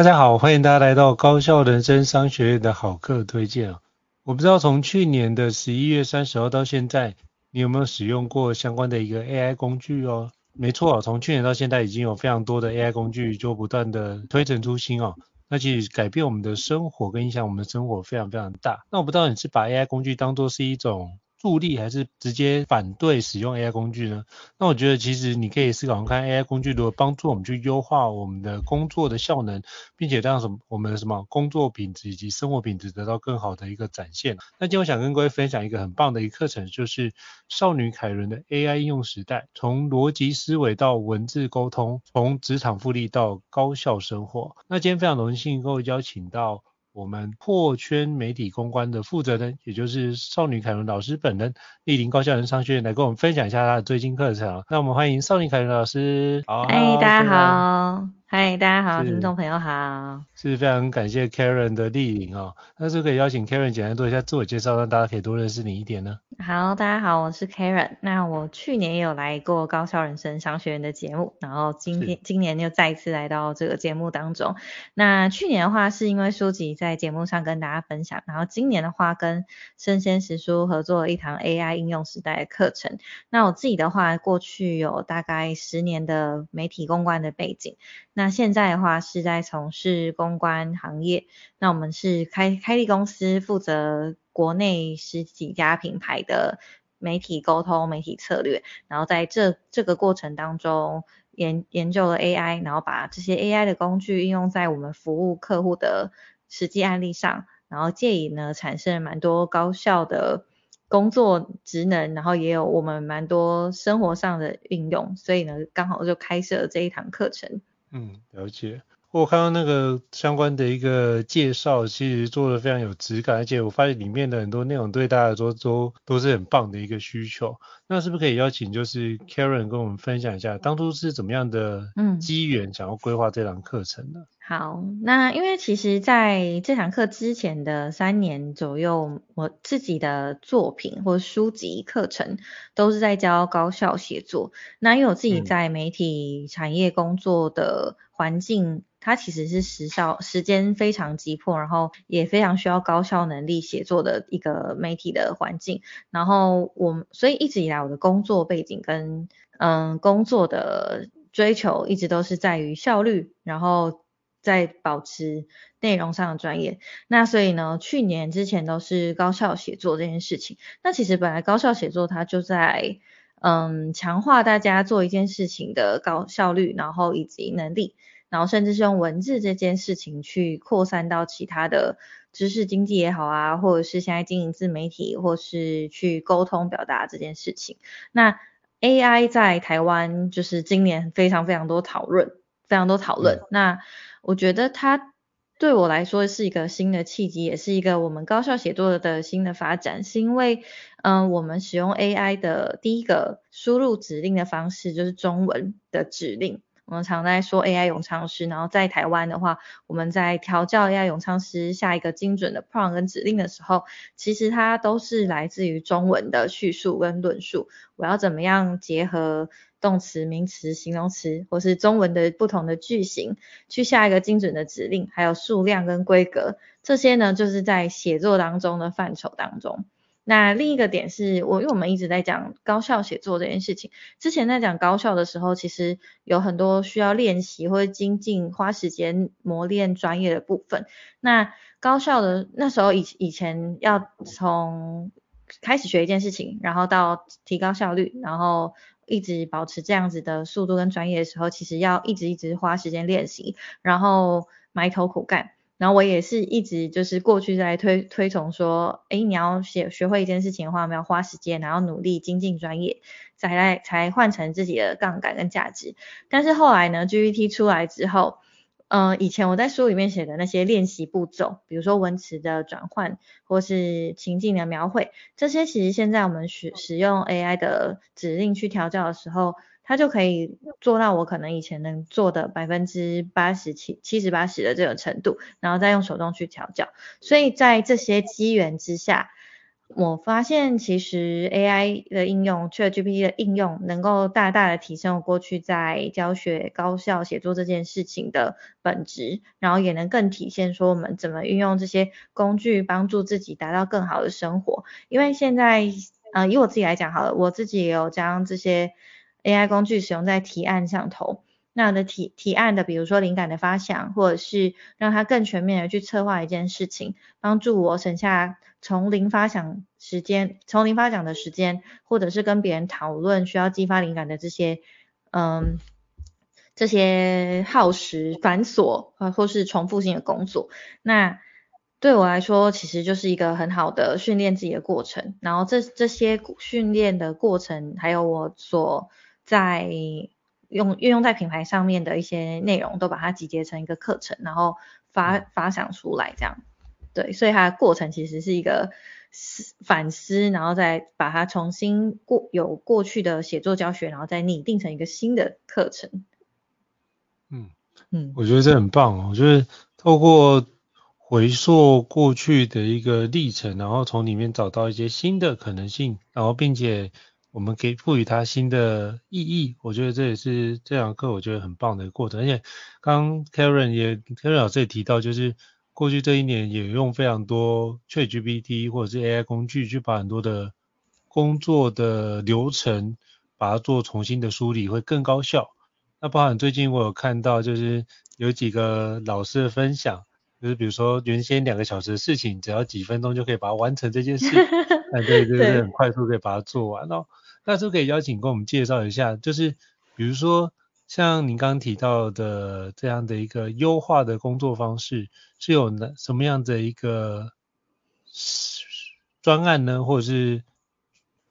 大家好，欢迎大家来到高效人生商学院的好课推荐啊！我不知道从去年的十一月三十号到现在，你有没有使用过相关的一个 AI 工具哦？没错啊，从去年到现在已经有非常多的 AI 工具就不断的推陈出新哦。那其实改变我们的生活跟影响我们的生活非常非常大。那我不知道你是把 AI 工具当作是一种助力还是直接反对使用 AI 工具呢？那我觉得其实你可以思考看 AI 工具如何帮助我们去优化我们的工作的效能，并且让什么我们的什么工作品质以及生活品质得到更好的一个展现。那今天我想跟各位分享一个很棒的一个课程，就是少女凯伦的 AI 应用时代，从逻辑思维到文字沟通，从职场复利到高效生活。那今天非常荣幸各位邀请到。我们破圈媒体公关的负责人，也就是少女凯伦老师本人，莅临高校人商学院来跟我们分享一下她的最新课程。那我们欢迎少女凯伦老师。好，嗨，大家好。嗨，大家好，听众朋友好。是非常感谢 Karen 的莅临哦，那是可以邀请 Karen 简单做一下自我介绍，让大家可以多认识你一点呢？好，大家好，我是 Karen。那我去年也有来过高效人生商学院的节目，然后今天今年又再一次来到这个节目当中。那去年的话是因为书籍在节目上跟大家分享，然后今年的话跟生鲜时书合作了一堂 AI 应用时代的课程。那我自己的话，过去有大概十年的媒体公关的背景，那现在的话是在从事公关行业。那我们是开开立公司，负责。国内十几家品牌的媒体沟通、媒体策略，然后在这这个过程当中研研究了 AI，然后把这些 AI 的工具应用在我们服务客户的实际案例上，然后借以呢产生蛮多高效的工作职能，然后也有我们蛮多生活上的运用，所以呢刚好就开设了这一堂课程。嗯，了解。我看到那个相关的一个介绍，其实做的非常有质感，而且我发现里面的很多内容对大家来说都都是很棒的一个需求。那是不是可以邀请就是 Karen 跟我们分享一下，当初是怎么样的机缘想要规划这堂课程呢？嗯好，那因为其实在这堂课之前的三年左右，我自己的作品或书籍课程都是在教高效写作。那因为我自己在媒体产业工作的环境，嗯、它其实是时效时间非常急迫，然后也非常需要高效能力写作的一个媒体的环境。然后我所以一直以来我的工作背景跟嗯工作的追求一直都是在于效率，然后。在保持内容上的专业，那所以呢，去年之前都是高效写作这件事情。那其实本来高效写作它就在嗯强化大家做一件事情的高效率，然后以及能力，然后甚至是用文字这件事情去扩散到其他的知识经济也好啊，或者是现在经营自媒体，或是去沟通表达这件事情。那 AI 在台湾就是今年非常非常多讨论，非常多讨论。嗯、那我觉得它对我来说是一个新的契机，也是一个我们高效写作的新的发展。是因为，嗯、呃，我们使用 AI 的第一个输入指令的方式就是中文的指令。我们常在说 AI 永昌师，然后在台湾的话，我们在调教 AI 永昌师下一个精准的 prompt 跟指令的时候，其实它都是来自于中文的叙述跟论述。我要怎么样结合动词、名词、形容词，或是中文的不同的句型，去下一个精准的指令，还有数量跟规格，这些呢，就是在写作当中的范畴当中。那另一个点是我，因为我们一直在讲高效写作这件事情。之前在讲高效的时候，其实有很多需要练习或者精进、花时间磨练专业的部分。那高效的那时候以以前要从开始学一件事情，然后到提高效率，然后一直保持这样子的速度跟专业的时候，其实要一直一直花时间练习，然后埋头苦干。然后我也是一直就是过去在推推崇说，诶，你要学学会一件事情的话，我们要花时间，然后努力精进专业，再来才换成自己的杠杆跟价值。但是后来呢，GPT 出来之后，嗯、呃，以前我在书里面写的那些练习步骤，比如说文词的转换或是情境的描绘，这些其实现在我们使使用 AI 的指令去调教的时候。它就可以做到我可能以前能做的百分之八十七、七十八十的这个程度，然后再用手动去调教。所以在这些机缘之下，我发现其实 AI 的应用，ChatGPT 的应用，能够大大的提升我过去在教学高效写作这件事情的本质，然后也能更体现说我们怎么运用这些工具帮助自己达到更好的生活。因为现在，呃，以我自己来讲好了，我自己也有将这些。AI 工具使用在提案上头，那的提提案的，比如说灵感的发想，或者是让它更全面的去策划一件事情，帮助我省下从零发想时间，从零发想的时间，或者是跟别人讨论需要激发灵感的这些，嗯，这些耗时繁琐啊，或是重复性的工作，那对我来说，其实就是一个很好的训练自己的过程。然后这这些训练的过程，还有我所在用运用在品牌上面的一些内容，都把它集结成一个课程，然后发发想出来，这样。对，所以它的过程其实是一个思反思，然后再把它重新过有过去的写作教学，然后再拟定成一个新的课程。嗯嗯，我觉得这很棒哦，就是透过回溯过去的一个历程，然后从里面找到一些新的可能性，然后并且。我们可以赋予它新的意义，我觉得这也是这堂课我觉得很棒的一个过程。而且刚刚 Karen 也 Karen 老师也提到，就是过去这一年也用非常多 ChatGPT 或者是 AI 工具去把很多的工作的流程把它做重新的梳理，会更高效。那包含最近我有看到，就是有几个老师的分享，就是比如说原先两个小时的事情，只要几分钟就可以把它完成这件事，哎对，对对，很快速可以把它做完哦。那是不是可以邀请跟我们介绍一下，就是比如说像您刚刚提到的这样的一个优化的工作方式，是有哪什么样的一个专案呢，或者是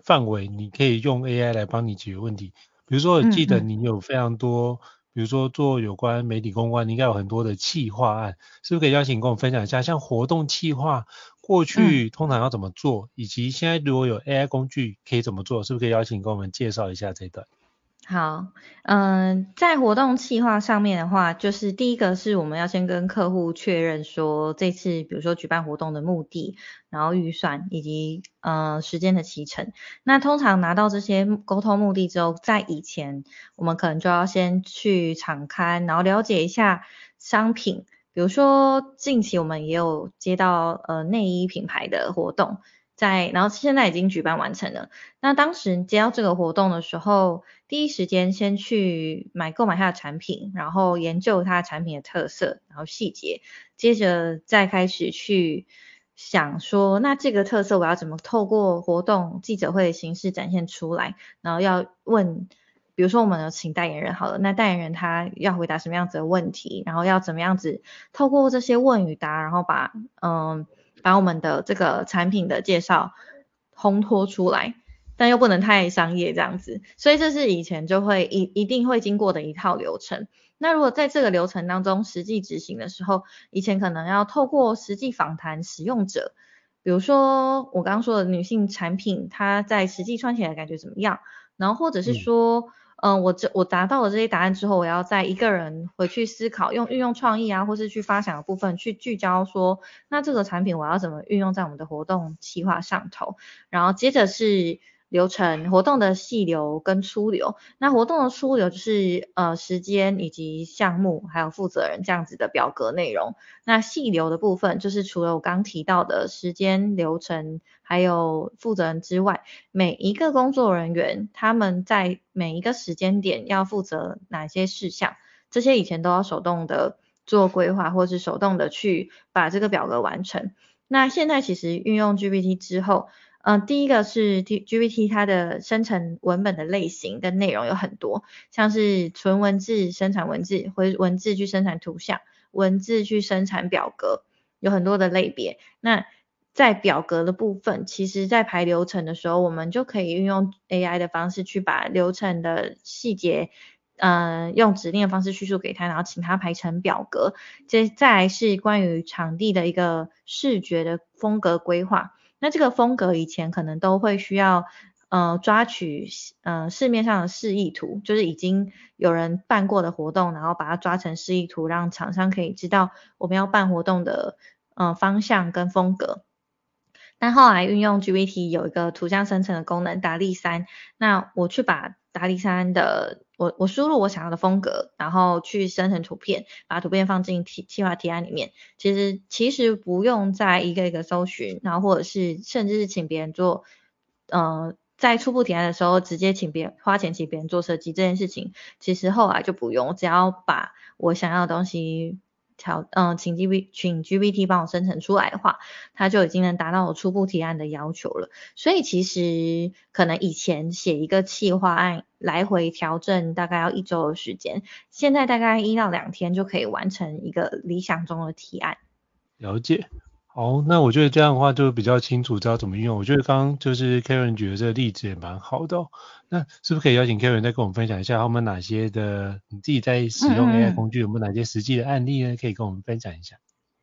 范围，你可以用 AI 来帮你解决问题？比如说我记得你有非常多，比如说做有关媒体公关，你应该有很多的企划案，是不是可以邀请跟我们分享一下，像活动企划？过去通常要怎么做，嗯，以及现在如果有 AI 工具可以怎么做，是不是可以邀请跟我们介绍一下这一段？好，嗯，在活动企划上面的话，就是第一个是我们要先跟客户确认说这次比如说举办活动的目的，然后预算以及呃时间的期程。那通常拿到这些沟通目的之后，在以前我们可能就要先去场勘，然后了解一下商品，比如说近期我们也有接到呃内衣品牌的活动。在，然后现在已经举办完成了。那当时接到这个活动的时候，第一时间先去买购买它的产品，然后研究它的产品的特色，然后细节，接着再开始去想说，那这个特色我要怎么透过活动记者会的形式展现出来？然后要问，比如说我们有请代言人好了，那代言人他要回答什么样子的问题？然后要怎么样子透过这些问与答，然后把嗯。把我们的这个产品的介绍烘托出来，但又不能太商业这样子，所以这是以前就会一一定会经过的一套流程。那如果在这个流程当中实际执行的时候，以前可能要透过实际访谈使用者，比比如说我刚刚说的女性产品，它在实际穿起来感觉怎么样？然后或者是说，嗯、嗯，我这我达到了这些答案之后，我要再一个人回去思考，用运用创意啊，或是去发想的部分去聚焦说，那这个产品我要怎么运用在我们的活动企划上头？然后接着是。流程活动的细流跟粗流，那活动的粗流就是呃时间以及项目还有负责人这样子的表格内容。那细流的部分就是除了我刚提到的时间流程还有负责人之外，每一个工作人员他们在每一个时间点要负责哪些事项，这些以前都要手动的做规划，或是手动的去把这个表格完成。那现在其实运用 GPT 之后。嗯，第一个是 T GPT 它的生成文本的类型跟内容有很多，像是纯文字生产文字，或文字去生产图像，文字去生产表格，有很多的类别。那在表格的部分，其实在排流程的时候，我们就可以运用 AI 的方式去把流程的细节，嗯、用指令的方式叙述给他，然后请他排成表格。接再来是关于场地的一个视觉的风格规划。那这个风格以前可能都会需要，呃，抓取，呃，市面上的示意图，就是已经有人办过的活动，然后把它抓成示意图，让厂商可以知道我们要办活动的，呃，方向跟风格。但后来运用 GPT 有一个图像生成的功能，达利三，那我去把打底衫的我我输入我想要的风格，然后去生成图片，把图片放进企企划提案里面。其实其实不用再一个一个搜寻，然后或者是甚至是请别人做，呃，在初步提案的时候直接请别花钱请别人做设计这件事情，其实后来就不用，只要把我想要的东西。调嗯，请 G B 请 G B T 帮我生成出来的话，它就已经能达到我初步提案的要求了。所以其实可能以前写一个企划案来回调整大概要一周的时间，现在大概一到两天就可以完成一个理想中的提案。了解。好，那我觉得这样的话就比较清楚，知道怎么用。我觉得刚刚就是 Karen 举的这个例子也蛮好的。那是不是可以邀请 Karen 再跟我们分享一下，他们哪些的你自己在使用 AI 工具，有没有哪些实际的案例呢？可以跟我们分享一下。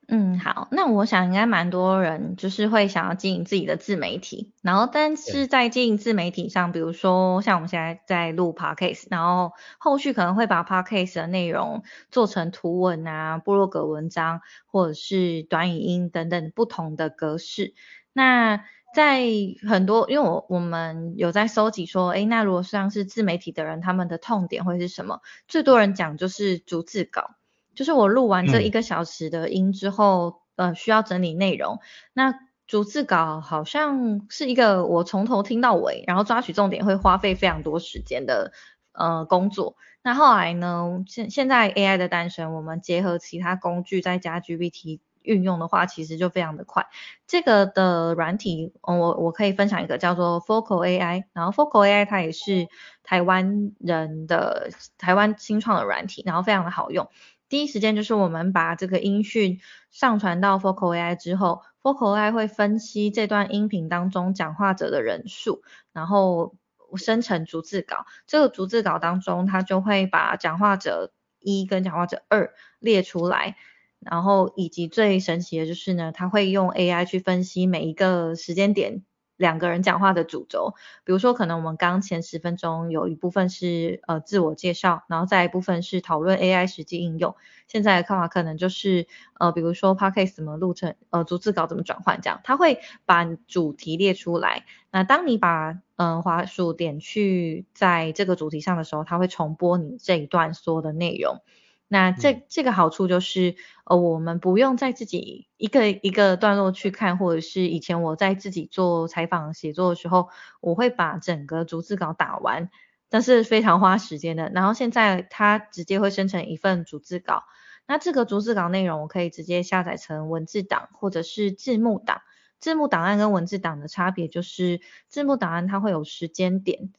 嗯，好，那我想应该蛮多人就是会想要经营自己的自媒体，然后但是在经营自媒体上，比如说像我们现在在录 Podcast，然后后续可能会把 Podcast 的内容做成图文啊、部落格文章或者是短语音等等不同的格式。那在很多，因为我我们有在搜集说，诶，那如果像是自媒体的人，他们的痛点会是什么？最多人讲就是逐字稿。就是我录完这一个小时的音之后，嗯、呃，需要整理内容。那逐字稿好像是一个我从头听到尾，然后抓取重点会花费非常多时间的呃工作。那后来呢，现现在 AI 的诞生，我们结合其他工具再加 GPT 运用的话，其实就非常的快。这个的软体，我我可以分享一个叫做 Focal AI，然后 Focal AI 它也是台湾人的台湾新创的软体，然后非常的好用。第一时间就是我们把这个音讯上传到 Focal AI 之后，Focal AI 会分析这段音频当中讲话者的人数，然后生成逐字稿。这个逐字稿当中，它就会把讲话者一跟讲话者二列出来，然后以及最神奇的就是呢，它会用 AI 去分析每一个时间点。两个人讲话的主轴，比如说可能我们刚前十分钟有一部分是呃自我介绍，然后再一部分是讨论 AI 实际应用。现在的看法可能就是呃比如说 Podcast 怎么录成，呃逐字稿怎么转换这样，它会把主题列出来。那当你把嗯、呃、滑鼠点去在这个主题上的时候，它会重播你这一段所有的内容。那这这个好处就是，呃，我们不用再自己一个一个段落去看，或者是以前我在自己做采访写作的时候，我会把整个逐字稿打完，但是非常花时间的。然后现在它直接会生成一份逐字稿，那这个逐字稿内容我可以直接下载成文字档或者是字幕档。字幕档案跟文字档的差别就是，字幕档案它会有时间点。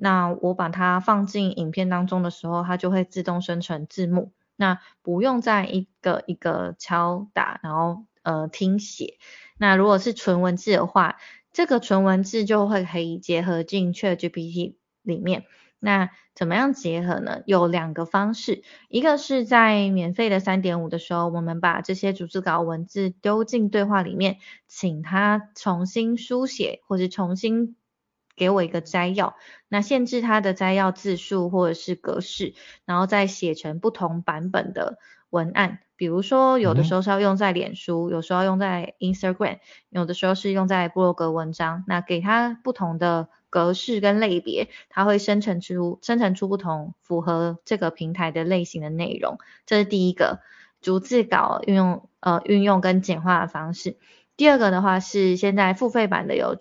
那我把它放进影片当中的时候，它就会自动生成字幕，那不用再一个一个敲打，然后呃听写。那如果是纯文字的话，这个纯文字就会可以结合进 ChatGPT 里面。那怎么样结合呢？有两个方式，一个是在免费的三点五的时候，我们把这些逐字稿文字丢进对话里面，请他重新书写或者重新给我一个摘要，那限制它的摘要字数或者是格式，然后再写成不同版本的文案。比如说，有的时候是要用在脸书，有时候用在 Instagram，有的时候是用在部落格文章。那给它不同的格式跟类别，它会生成出生成出不同符合这个平台的类型的内容。这是第一个逐字稿运用呃运用跟简化的方式。第二个的话是现在付费版的有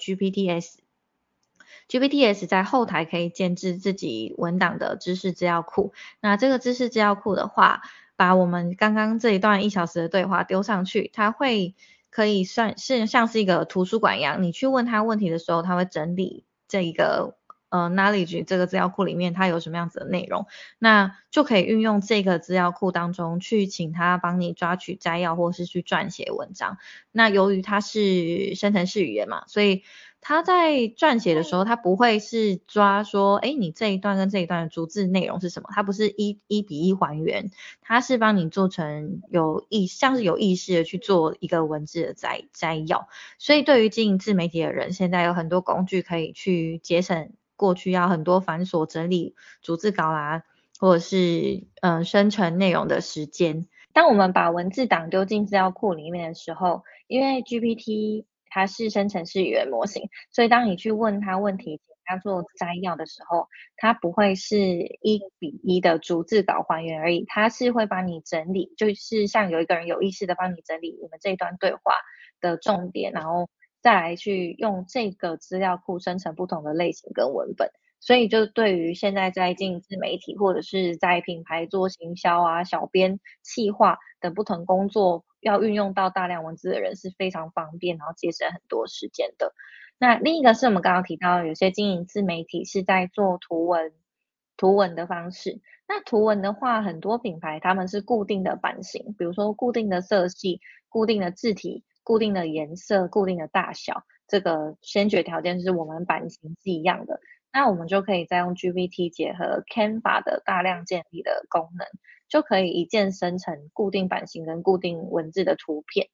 GPTs 在后台可以建置自己文档的知识资料库。那这个知识资料库的话，把我们刚刚这一段一小时的对话丢上去，它会可以算是像是一个图书馆一样，你去问他问题的时候，他会整理这一个呃 knowledge 这个资料库里面它有什么样子的内容，那就可以运用这个资料库当中去请他帮你抓取摘要或是去撰写文章。那由于它是生成式语言嘛，所以他在撰写的时候，他不会是抓说，哎，你这一段跟这一段的逐字内容是什么？他不是一一比一还原，他是帮你做成有意，像是有意识的去做一个文字的摘摘要。所以对于经营自媒体的人，现在有很多工具可以去节省过去要很多繁琐整理逐字稿啦，或者是嗯生成内容的时间。当我们把文字档丢进资料库里面的时候，因为 GPT 它是生成式语言模型，所以当你去问他问题，请他做摘要的时候，它不会是一比一的逐字稿还原而已，它是会帮你整理，就是像有一个人有意识的帮你整理我们这一段对话的重点，然后再来去用这个资料库生成不同的类型跟文本。所以就对于现在在进自媒体或者是在品牌做行销啊、小编、企划等不同工作。要运用到大量文字的人是非常方便，然后节省很多时间的。那另一个是我们刚刚提到，有些经营自媒体是在做图文、图文的方式。那图文的话，很多品牌他们是固定的版型，比如说固定的色系、固定的字体、固定的颜色、固定的大小。这个先决条件是我们版型是一样的。那我们就可以再用 GPT 结合 Canva 的大量建立的功能，就可以一键生成固定版型跟固定文字的图片，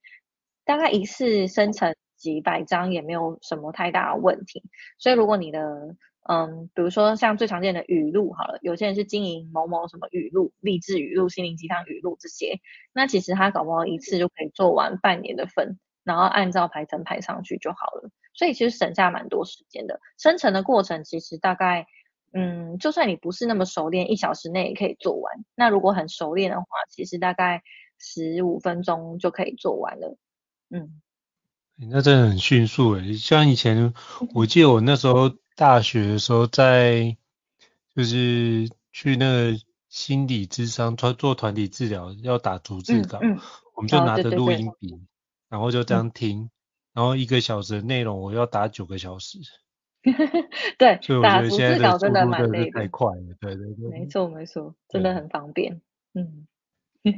大概一次生成几百张也没有什么太大的问题。所以如果你的，嗯，比如说像最常见的语录好了，有些人是经营某某什么语录、励志语录、心灵鸡汤语录这些，那其实他搞不好一次就可以做完半年的份，然后按照排程排上去就好了。所以其实省下蛮多时间的，生成的过程其实大概。嗯，就算你不是那么熟练，一小时内也可以做完。那如果很熟练的话，其实大概十五分钟就可以做完了。嗯，那真的很迅速诶。像以前，我记得我那时候大学的时候，在就是去那个心理咨商做做团体治疗，要打逐字稿，嗯嗯、我们就拿着录音笔，哦、对对对，然后就这样听，嗯、然后一个小时的内容，我要打九个小时。对，所以我觉得现在真的蛮累的，太快了，对对对，没错没错，真的很方便。嗯，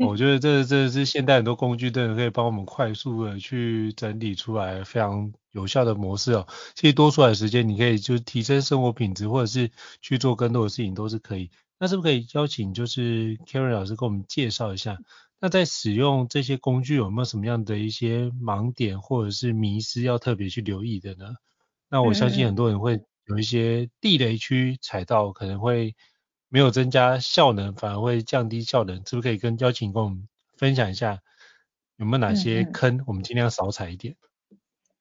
我 觉得这这是现代很多工具，真的可以帮我们快速的去整理出来非常有效的模式哦。其实多出来的时间，你可以就提升生活品质，或者是去做更多的事情都是可以。那是不是可以邀请就是 Karen 老师给我们介绍一下？那在使用这些工具有没有什么样的一些盲点或者是迷失要特别去留意的呢？那我相信很多人会有一些地雷区踩到，可能会没有增加效能，反而会降低效能。是不是可以跟邀请跟我们分享一下，有没有哪些坑，我们尽量少踩一点？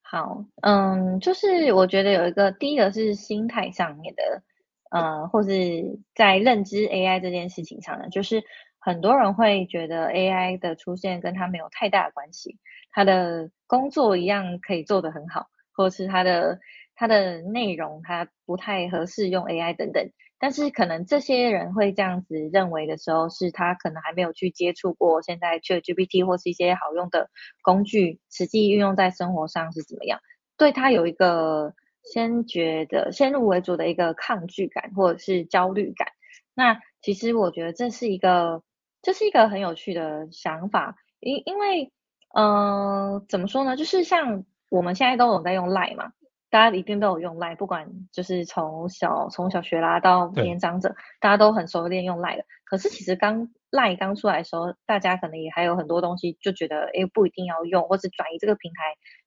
好，嗯，就是我觉得有一个，第一个是心态上面的，呃，或是在认知 AI 这件事情上呢，就是很多人会觉得 AI 的出现跟他没有太大的关系，他的工作一样可以做得很好。或是它的它的内容它不太合适用 AI 等等，但是可能这些人会这样子认为的时候，是他可能还没有去接触过现在 ChatGPT 或是一些好用的工具，实际运用在生活上是怎么样，对他有一个先觉得先入为主的一个抗拒感或者是焦虑感。那其实我觉得这是一个这是一个很有趣的想法，因因为嗯、呃、怎么说呢，就是像。我们现在都有在用 Line 嘛，大家一定都有用 LINE，不管就是从小从小学啦到年长者，大家都很熟练用 LINE 的。可是其实刚 LINE 刚出来的时候，大家可能也还有很多东西就觉得，哎，不一定要用，或是转移这个平台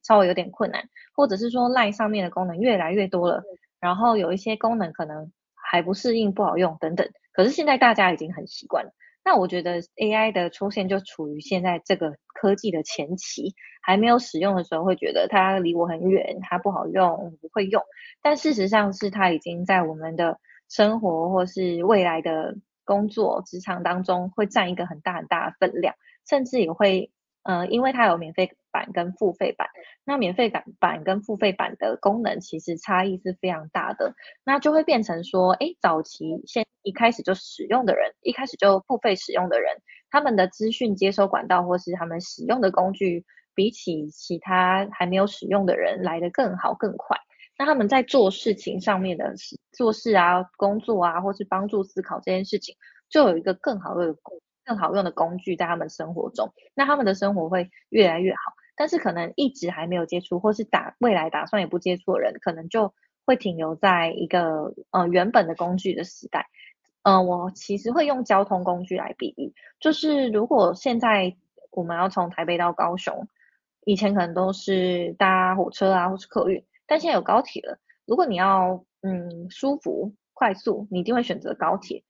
稍微有点困难，或者是说 LINE 上面的功能越来越多了，然后有一些功能可能还不适应，不好用等等。可是现在大家已经很习惯了。那我觉得 AI 的出现就处于现在这个科技的前期，还没有使用的时候会觉得它离我很远，它不好用，不会用。但事实上是它已经在我们的生活或是未来的工作职场当中会占一个很大很大的分量，甚至也会。呃，因为它有免费版跟付费版，那免费版版跟付费版的功能其实差异是非常大的，那就会变成说，哎，早期先一开始就使用的人，一开始就付费使用的人，他们的资讯接收管道或是他们使用的工具，比起其他还没有使用的人来得更好更快，那他们在做事情上面的做事啊、工作啊，或是帮助思考这件事情，就有一个更好的。更好用的工具在他们生活中，那他们的生活会越来越好。但是可能一直还没有接触，或是打未来打算也不接触的人，可能就会停留在一个呃原本的工具的时代。嗯、呃，我其实会用交通工具来比喻，就是如果现在我们要从台北到高雄，以前可能都是搭火车啊，或是客运，但现在有高铁了。如果你要嗯舒服快速，你一定会选择高铁，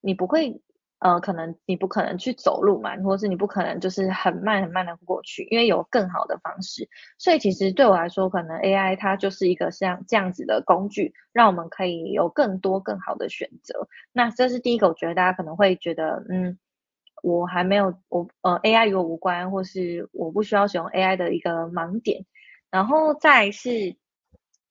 你不会。呃，可能你不可能去走路嘛，或者是你不可能就是很慢很慢的过去，因为有更好的方式。所以其实对我来说，可能 AI 它就是一个像这样子的工具，让我们可以有更多更好的选择。那这是第一个，我觉得大家可能会觉得，嗯，我还没有我呃 AI 与我无关，或是我不需要使用 AI 的一个盲点。然后再是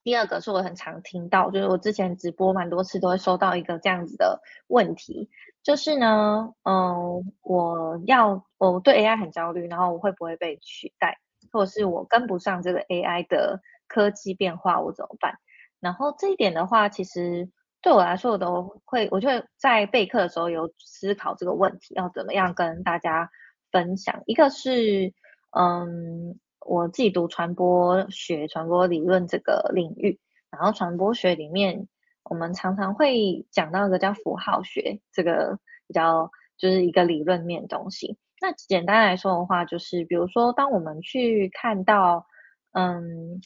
第二个，是我很常听到，就是我之前直播蛮多次都会收到一个这样子的问题。就是呢，嗯，我要我对 AI 很焦虑，然后我会不会被取代，或者是我跟不上这个 AI 的科技变化，我怎么办？然后这一点的话，其实对我来说，我都会，我就会在备课的时候有思考这个问题，要怎么样跟大家分享。一个是，嗯，我自己读传播学、传播理论这个领域，然后传播学里面。我们常常会讲到一个叫符号学，这个比较就是一个理论面东西。那简单来说的话，就是比如说，当我们去看到，嗯，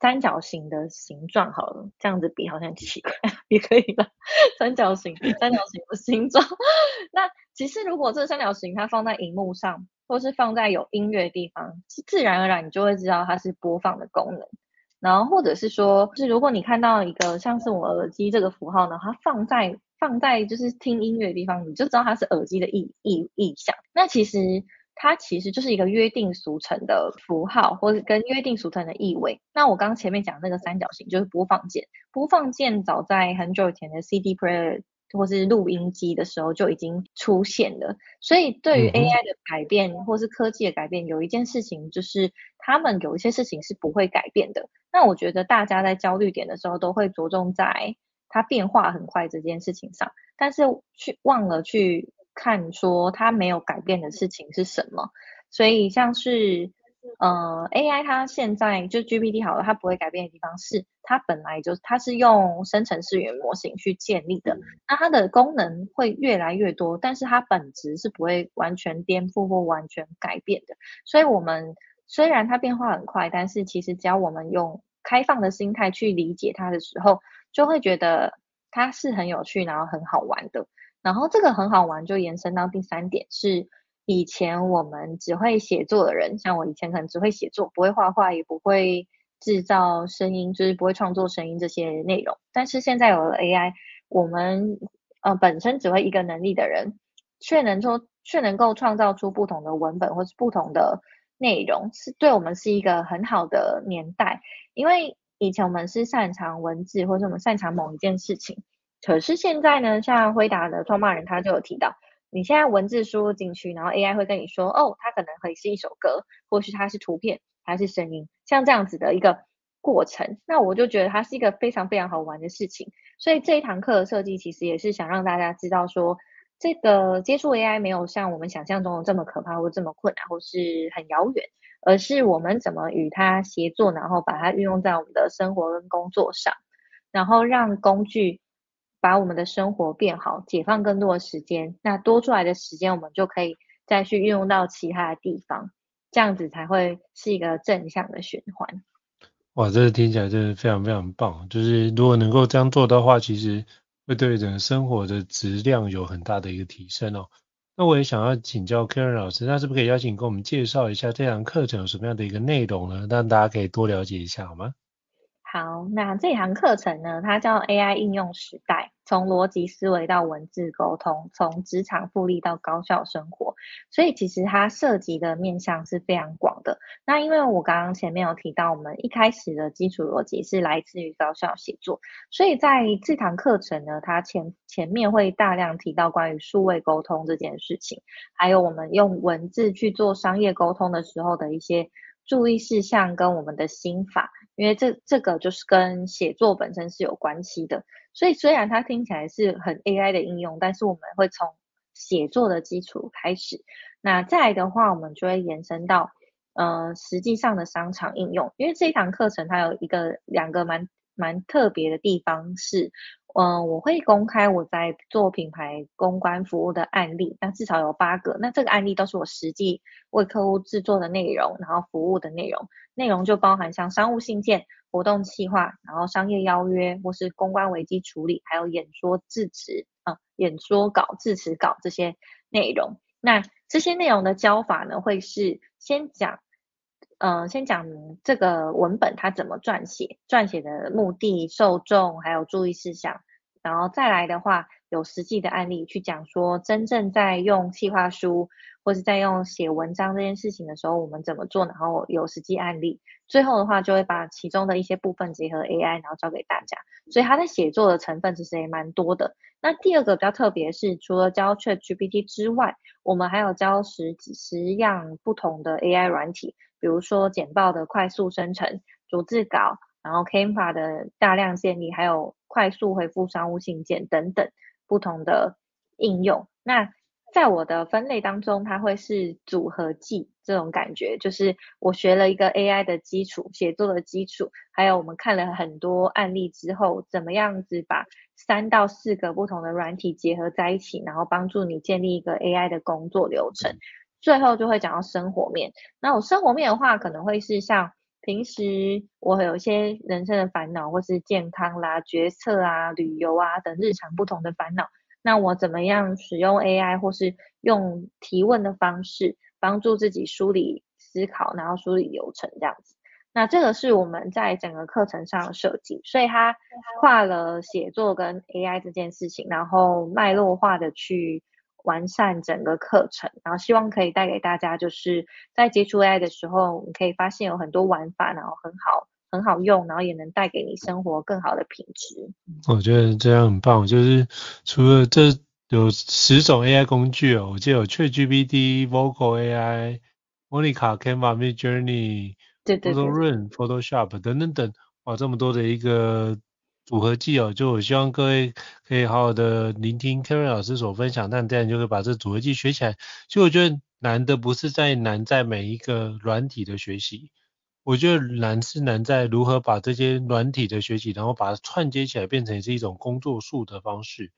三角形的形状，好了，这样子比好像奇怪，也可以了。三角形，三角形的形状。那其实如果这三角形它放在荧幕上，或是放在有音乐的地方，自然而然你就会知道它是播放的功能。然后或者是说，就是如果你看到一个像是我耳机这个符号呢，它放在放在就是听音乐的地方，你就知道它是耳机的意意意象。那其实它其实就是一个约定俗成的符号，或者跟约定俗成的意味。那我刚刚前面讲那个三角形就是播放键，播放键早在很久以前的 CD player。或是录音机的时候就已经出现了，所以对于 AI 的改变或是科技的改变，有一件事情就是他们有一些事情是不会改变的。那我觉得大家在焦虑点的时候都会着重在它变化很快这件事情上，但是去忘了去看说它没有改变的事情是什么。所以像是。呃，AI 它现在就 GPT 好了，它不会改变的地方是，它本来就它是用生成式语言模型去建立的，那它的功能会越来越多，但是它本质是不会完全颠覆或完全改变的。所以，我们虽然它变化很快，但是其实只要我们用开放的心态去理解它的时候，就会觉得它是很有趣，然后很好玩的。然后这个很好玩就延伸到第三点是。以前我们只会写作的人，像我以前可能只会写作，不会画画，也不会制造声音，就是不会创作声音这些内容。但是现在有了 AI，我们呃本身只会一个能力的人，却能说却能够创造出不同的文本或是不同的内容，是对我们是一个很好的年代。因为以前我们是擅长文字，或者我们擅长某一件事情，可是现在呢，像辉达的创办人他就有提到。你现在文字输入进去，然后 AI 会跟你说，哦，它可能会是一首歌，或许它是图片，还是声音，像这样子的一个过程。那我就觉得它是一个非常非常好玩的事情。所以这一堂课的设计其实也是想让大家知道说，这个接触 AI 没有像我们想象中的这么可怕，或这么困难，或是很遥远，而是我们怎么与它协作，然后把它运用在我们的生活跟工作上，然后让工具把我们的生活变好，解放更多的时间。那多出来的时间，我们就可以再去运用到其他的地方，这样子才会是一个正向的循环。哇，这个听起来真的非常非常棒。就是如果能够这样做的话，其实会对整个生活的质量有很大的一个提升哦。那我也想要请教 Karen 老师，那是不是可以邀请跟我们介绍一下这堂课程有什么样的一个内容呢？让大家可以多了解一下，好吗？好，那这堂课程呢，它叫 AI 应用时代，从逻辑思维到文字沟通，从职场复利到高效生活，所以其实它涉及的面向是非常广的。那因为我刚刚前面有提到，我们一开始的基础逻辑是来自于高效写作，所以在这堂课程呢，它前前面会大量提到关于数位沟通这件事情，还有我们用文字去做商业沟通的时候的一些注意事项跟我们的心法。因为这这个就是跟写作本身是有关系的，所以虽然它听起来是很 AI 的应用，但是我们会从写作的基础开始，那再来的话，我们就会延伸到呃实际上的商场应用。因为这一堂课程它有一个两个蛮蛮特别的地方是。嗯，我会公开我在做品牌公关服务的案例，那至少有八个。那这个案例都是我实际为客户制作的内容，然后服务的内容，内容就包含像商务信件、活动企划，然后商业邀约或是公关危机处理，还有演说致辞啊，演说稿、致辞稿这些内容。那这些内容的教法呢，会是先讲。嗯，先讲这个文本它怎么撰写，撰写的目的、受众还有注意事项，然后再来的话，有实际的案例去讲说，真正在用企划书或是在用写文章这件事情的时候，我们怎么做，然后有实际案例。最后的话，就会把其中的一些部分结合 AI，然后教给大家。所以它在写作的成分其实也蛮多的。那第二个比较特别是，除了教 ChatGPT 之外，我们还有教十几十样不同的 AI 软体。比如说简报的快速生成、逐字稿，然后 Canva 的大量建立，还有快速回复商务信件等等不同的应用。那在我的分类当中，它会是组合技这种感觉，就是我学了一个 AI 的基础，写作的基础，还有我们看了很多案例之后，怎么样子把三到四个不同的软体结合在一起，然后帮助你建立一个 AI 的工作流程。最后就会讲到生活面，那我生活面的话，可能会是像平时我有一些人生的烦恼，或是健康啦、决策啊、旅游啊等日常不同的烦恼，那我怎么样使用 AI 或是用提问的方式，帮助自己梳理思考，然后梳理流程这样子。那这个是我们在整个课程上的设计，所以它跨了写作跟 AI 这件事情，然后脉络化的去。完善整个课程，然后希望可以带给大家，就是在接触 AI 的时候，你可以发现有很多玩法，然后很好，很好用，然后也能带给你生活更好的品质。我觉得这样很棒，就是除了这有十种 AI 工具哦，我记得有 ChatGPT、Vocal AI、Monica、Canva、Midjourney、对对对、Photo Run、Photoshop 等等等，哇，这么多的一个。组合技哦，就我希望各位可以好好的聆听 Karen 老师所分享，但这样就可以把这组合技学起来。其实我觉得难的不是在难在每一个软体的学习，我觉得难是难在如何把这些软体的学习，然后把它串接起来，变成是一种工作术的方式。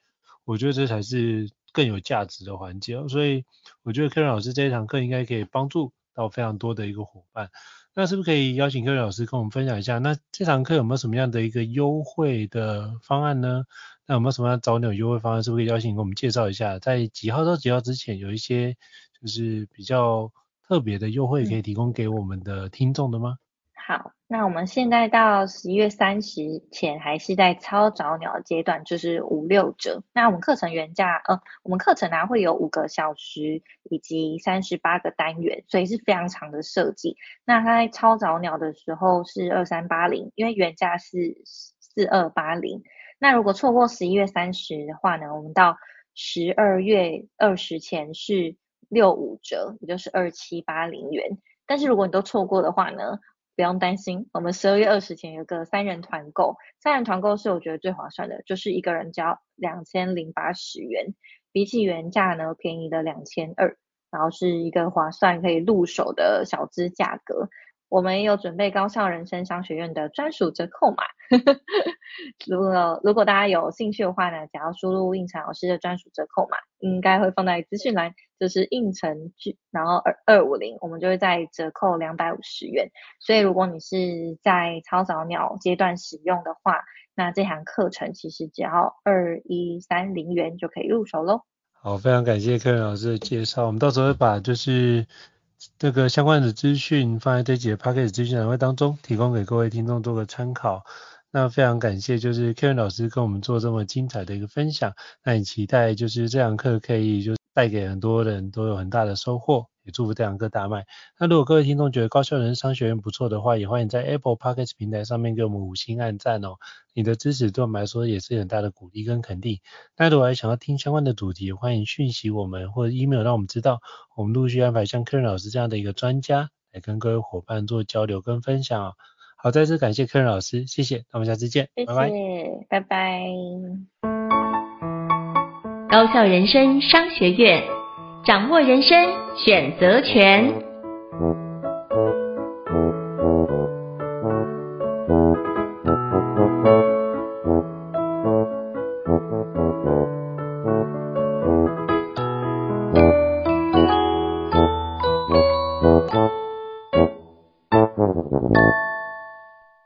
我觉得这才是更有价值的环节。所以我觉得 Karen 老师这一堂课应该可以帮助到非常多的一个伙伴。那是不是可以邀请各位老师跟我们分享一下？那这堂课有没有什么样的一个优惠的方案呢？那有没有什么样早鸟优惠方案？是不是可以邀请跟我们介绍一下？在几号到几号之前有一些就是比较特别的优惠可以提供给我们的听众的吗？好，那我们现在到十一月三十前还是在超早鸟阶段，就是五六折。那我们课程原价，呃，我们课程呢会有五个小时以及三十八个单元，所以是非常长的设计。那它在超早鸟的时候是二三八零，因为原价是四二八零。那如果错过十一月三十的话呢，我们到十二月二十前是六五折，也就是二七八零元。但是如果你都错过的话呢，不用担心，我们十二月二十前有个三人团购，三人团购是我觉得最划算的，就是一个人交两千零八十元，比起原价呢便宜了两千二。然后是一个划算可以入手的小资价格。我们有准备高校人生商学院的专属折扣码，如果如果大家有兴趣的话呢，只要输入胤丞老师的专属折扣码，应该会放在资讯栏，就是胤丞剧，然后二二五零，我们就会再折扣两百五十元。所以如果你是在超早鸟阶段使用的话，那这堂课程其实只要二一三零元就可以入手喽。好，非常感谢 Karen 老师的介绍，我们到时候会把就是。这个相关的资讯放在这集的 Podcast 资讯栏位当中，提供给各位听众做个参考。那非常感谢，就是 Karen 老师跟我们做这么精彩的一个分享。那也期待就是这堂课可以就带给很多人都有很大的收获。祝福这堂课大卖。那如果各位听众觉得高效人生商学院不错的话，也欢迎在 Apple Podcast 平台上面给我们五星按赞哦。你的支持对我们来说也是很大的鼓励跟肯定。那如果还想要听相关的主题，欢迎讯息我们或者 email 让我们知道，我们陆续安排像 Karen 老师这样的一个专家来跟各位伙伴做交流跟分享哦。好，再次感谢 Karen 老师，谢谢，那我们下次见，谢谢，拜拜拜。拜拜。高效人生商学院。掌握人生选择权。